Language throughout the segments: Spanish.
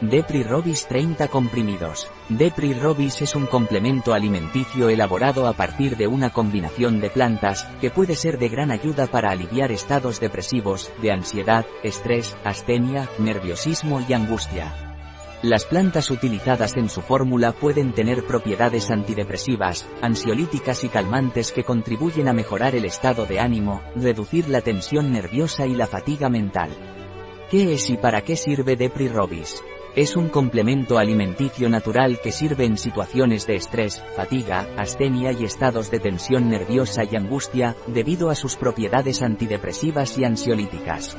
Depri-Robis 30 comprimidos. Depri-Robis es un complemento alimenticio elaborado a partir de una combinación de plantas, que puede ser de gran ayuda para aliviar estados depresivos, de ansiedad, estrés, astenia, nerviosismo y angustia. Las plantas utilizadas en su fórmula pueden tener propiedades antidepresivas, ansiolíticas y calmantes que contribuyen a mejorar el estado de ánimo, reducir la tensión nerviosa y la fatiga mental. ¿Qué es y para qué sirve Depri-Robis? Es un complemento alimenticio natural que sirve en situaciones de estrés, fatiga, astenia y estados de tensión nerviosa y angustia, debido a sus propiedades antidepresivas y ansiolíticas.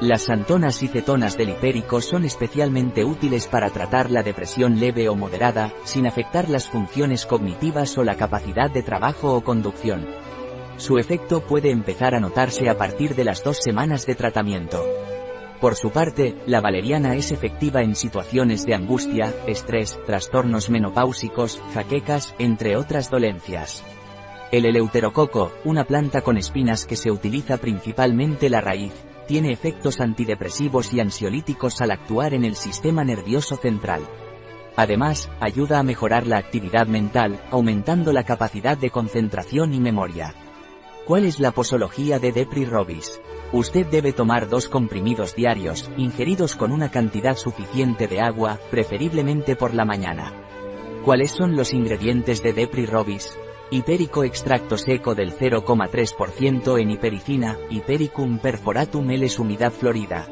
Las santonas y cetonas del hipérico son especialmente útiles para tratar la depresión leve o moderada, sin afectar las funciones cognitivas o la capacidad de trabajo o conducción. Su efecto puede empezar a notarse a partir de las dos semanas de tratamiento. Por su parte, la valeriana es efectiva en situaciones de angustia, estrés, trastornos menopáusicos, jaquecas, entre otras dolencias. El eleuterococo, una planta con espinas que se utiliza principalmente la raíz, tiene efectos antidepresivos y ansiolíticos al actuar en el sistema nervioso central. Además, ayuda a mejorar la actividad mental, aumentando la capacidad de concentración y memoria. ¿Cuál es la posología de Depri Robis? Usted debe tomar dos comprimidos diarios, ingeridos con una cantidad suficiente de agua, preferiblemente por la mañana. ¿Cuáles son los ingredientes de Depri Robis? Hipérico extracto seco del 0,3% en hipericina, Hipericum perforatum L humidad florida.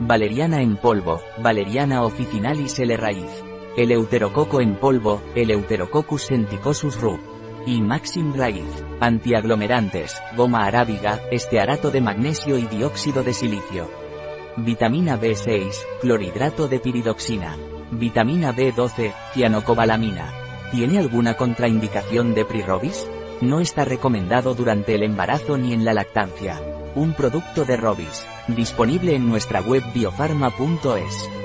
Valeriana en polvo, Valeriana officinalis L raíz. Eleuterococo en polvo, Eleuterococcus senticosus rub y Maxim Raíz. Antiaglomerantes, goma arábiga, estearato de magnesio y dióxido de silicio. Vitamina B6, clorhidrato de piridoxina. Vitamina B12, cianocobalamina. ¿Tiene alguna contraindicación de Prirobis? No está recomendado durante el embarazo ni en la lactancia. Un producto de Robis, disponible en nuestra web biofarma.es.